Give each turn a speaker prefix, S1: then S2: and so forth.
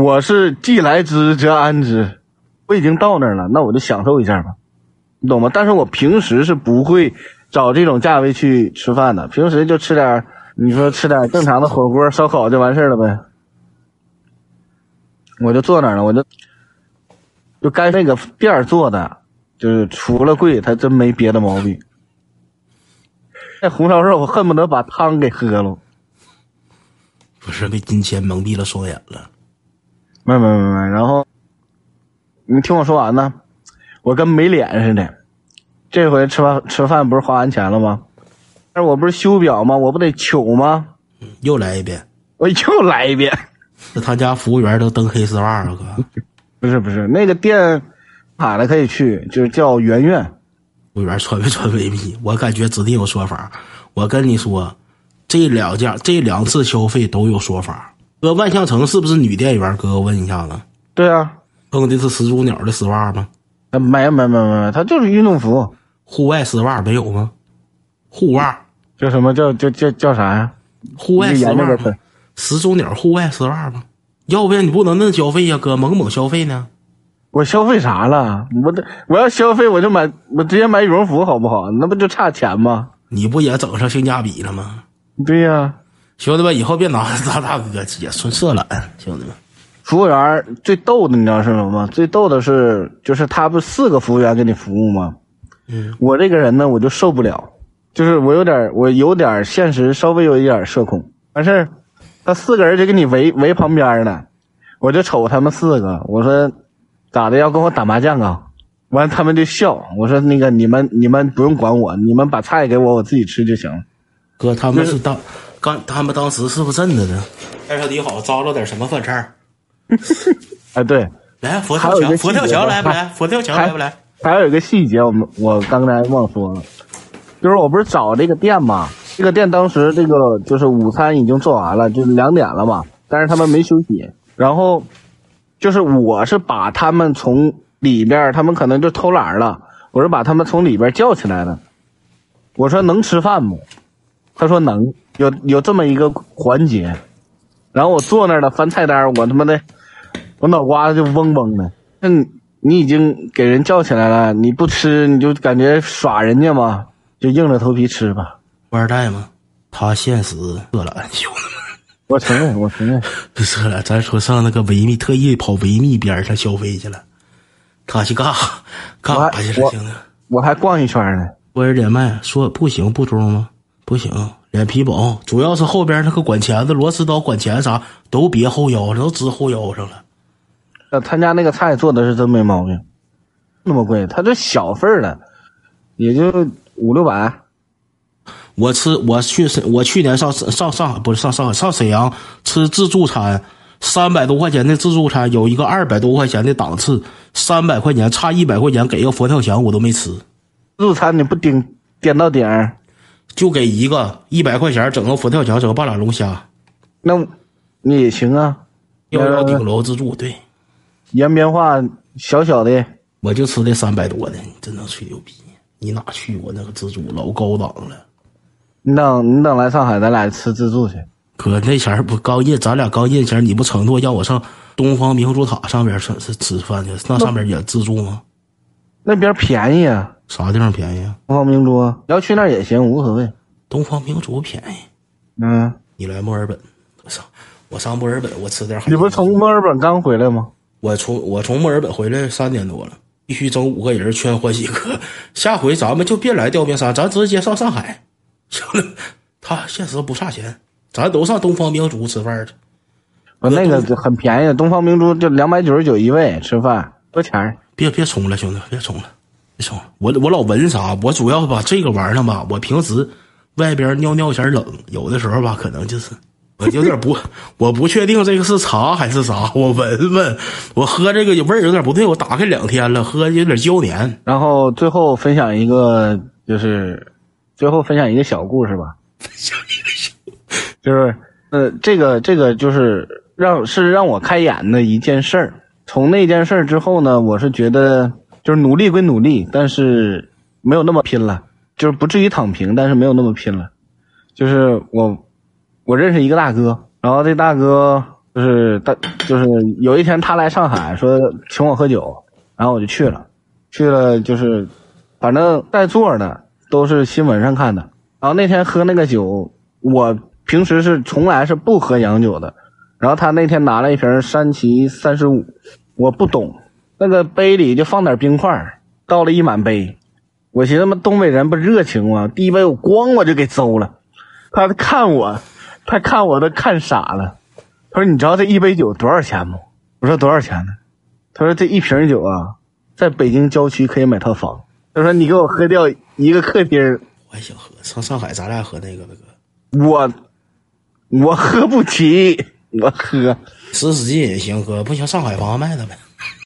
S1: 我是既来之则安之，我已经到那儿了，那我就享受一下吧，你懂吗？但是我平时是不会找这种价位去吃饭的，平时就吃点，你说吃点正常的火锅、烧烤就完事儿了呗。我就坐那儿了，我就就该那个店儿做的，就是除了贵，它真没别的毛病。那红烧肉，我恨不得把汤给喝了。
S2: 不是被金钱蒙蔽了双眼了。
S1: 没没没没，然后你听我说完呢，我跟没脸似的。这回吃饭吃饭不是花完钱了吗？但是我不是修表吗？我不得糗吗？
S2: 又来一遍，
S1: 我又来一遍。
S2: 那他家服务员都蹬黑丝袜了，哥。
S1: 不是不是，那个店卡了可以去，就是叫圆圆。
S2: 服务员穿没穿未必，我感觉指定有说法。我跟你说，这两家这两次消费都有说法。哥，万象城是不是女店员？哥，我问一下子，
S1: 对啊，
S2: 蹬的是始祖鸟的丝袜吗？
S1: 呃没没没没没，它就是运动服，
S2: 户外丝袜没有吗？护袜，
S1: 叫什么叫叫叫叫啥呀？
S2: 户外丝袜？始祖鸟户外丝袜吗？要不然你不能那消费呀，哥，猛猛消费呢。
S1: 我消费啥了？我这我要消费我就买，我直接买羽绒服好不好？那不就差钱吗？
S2: 你不也整上性价比了吗？
S1: 对呀、
S2: 兄弟们，以后别拿咱大哥也纯色懒，兄弟们。
S1: 服务员最逗的你知道是什么吗？最逗的是，就是他不四个服务员给你服务吗？
S2: 嗯，
S1: 我这个人呢，我就受不了，就是我有点，我有点现实，稍微有一点社恐。完事儿，他四个人就给你围围旁边呢，我就瞅他们四个，我说咋的要跟我打麻将啊？完他们就笑，我说那个你们你们不用管我，你们把菜给我，我自己吃就行了。
S2: 哥，他们是当刚，他们当时是不是真的呢？二小你好，招了点什么饭菜儿？
S1: 哎，对，
S2: 来，佛跳墙，佛跳墙来不来？佛跳墙
S1: 还
S2: 来不来？
S1: 还有一个细节，我们我刚才忘说了，就是我不是找这个店嘛，这个店当时这个就是午餐已经做完了，就是两点了嘛，但是他们没休息，然后就是我是把他们从里边，他们可能就偷懒了，我是把他们从里边叫起来的，我说能吃饭不？他说能，有有这么一个环节，然后我坐那儿了翻菜单儿，我他妈的，我脑瓜子就嗡嗡的。那，你已经给人叫起来了，你不吃你就感觉耍人家嘛，就硬着头皮吃吧。
S2: 富二代吗？他现实饿了，兄弟
S1: 我承认，我承认。
S2: 不是了。咱说上那个维密，特意跑维密边上消费去了，他去干啥干啥去了？
S1: 我
S2: 兄弟，
S1: 我还逛一圈呢。
S2: 我人连麦说不行不中吗？不行，脸皮薄，主要是后边那个管钳子、螺丝刀、管钳啥都别后腰上，都支后腰上了。
S1: 呃，他家那个菜做的是真没毛病，那么贵，他这小份儿的，也就五六百。
S2: 我吃，我去沈，我去年上上上海不是上上海上沈阳吃自助餐，三百多块钱的自助餐有一个二百多块钱的档次，三百块钱差一百块钱给一个佛跳墙我都没吃，
S1: 自助餐你不顶点到顶儿，
S2: 就给一个一百块钱整个佛跳墙，整个半拉龙虾，
S1: 那你也行啊。
S2: 幺幺顶楼自助，对
S1: 延边话小小的，
S2: 我就吃这三百多的，你真能吹牛逼？你哪去过那个自助老高档了？
S1: 你等你等来上海，咱俩吃自助去。
S2: 哥那前儿不刚印，咱俩刚印前儿，你不承诺让我上东方明珠塔上边吃吃吃饭去？那上边也自助吗？
S1: 那边便宜啊，
S2: 啥地方便宜啊？
S1: 东方明珠，你要去那儿也行，无所谓。
S2: 东方明珠便宜。
S1: 嗯，
S2: 你来墨尔本，我上我上墨尔本，我吃点海。
S1: 你不是从墨尔本刚回来吗？
S2: 我从我从墨尔本回来三点多了，必须整五个人圈欢喜哥。下回咱们就别来吊冰山，咱直接上上海。行了，他现实不差钱，咱都上东方明珠吃饭去。
S1: 我那个很便宜，东方明珠就两百九十九一位吃饭，多钱儿？
S2: 别别充了，兄弟，别冲了，别冲了。我我老闻啥？我主要吧这个玩意儿吧，我平时外边尿尿前冷，有的时候吧，可能就是我有点不，我不确定这个是茶还是啥，我闻闻，我喝这个味儿有点不对，我打开两天了，喝有点胶黏。
S1: 然后最后分享一个，就是最后分享一个小故事吧，就是呃，这个这个就是让是让我开眼的一件事儿。从那件事儿之后呢，我是觉得就是努力归努力，但是没有那么拼了，就是不至于躺平，但是没有那么拼了。就是我我认识一个大哥，然后这大哥就是大就是有一天他来上海说请我喝酒，然后我就去了，去了就是反正在座的都是新闻上看的。然后那天喝那个酒，我平时是从来是不喝洋酒的。然后他那天拿了一瓶山崎三十五，我不懂，那个杯里就放点冰块，倒了一满杯。我寻思嘛，东北人不热情吗？第一杯我咣我就给邹了。他看我，他看我都看傻了。他说：“你知道这一杯酒多少钱吗？”我说：“多少钱呢？”他说：“这一瓶酒啊，在北京郊区可以买套房。”他说：“你给我喝掉一个客厅。”
S2: 我还想喝，上上海咱俩喝那个那个，
S1: 我我喝不起，我喝。
S2: 十使劲也行，哥，不行上海房卖了呗。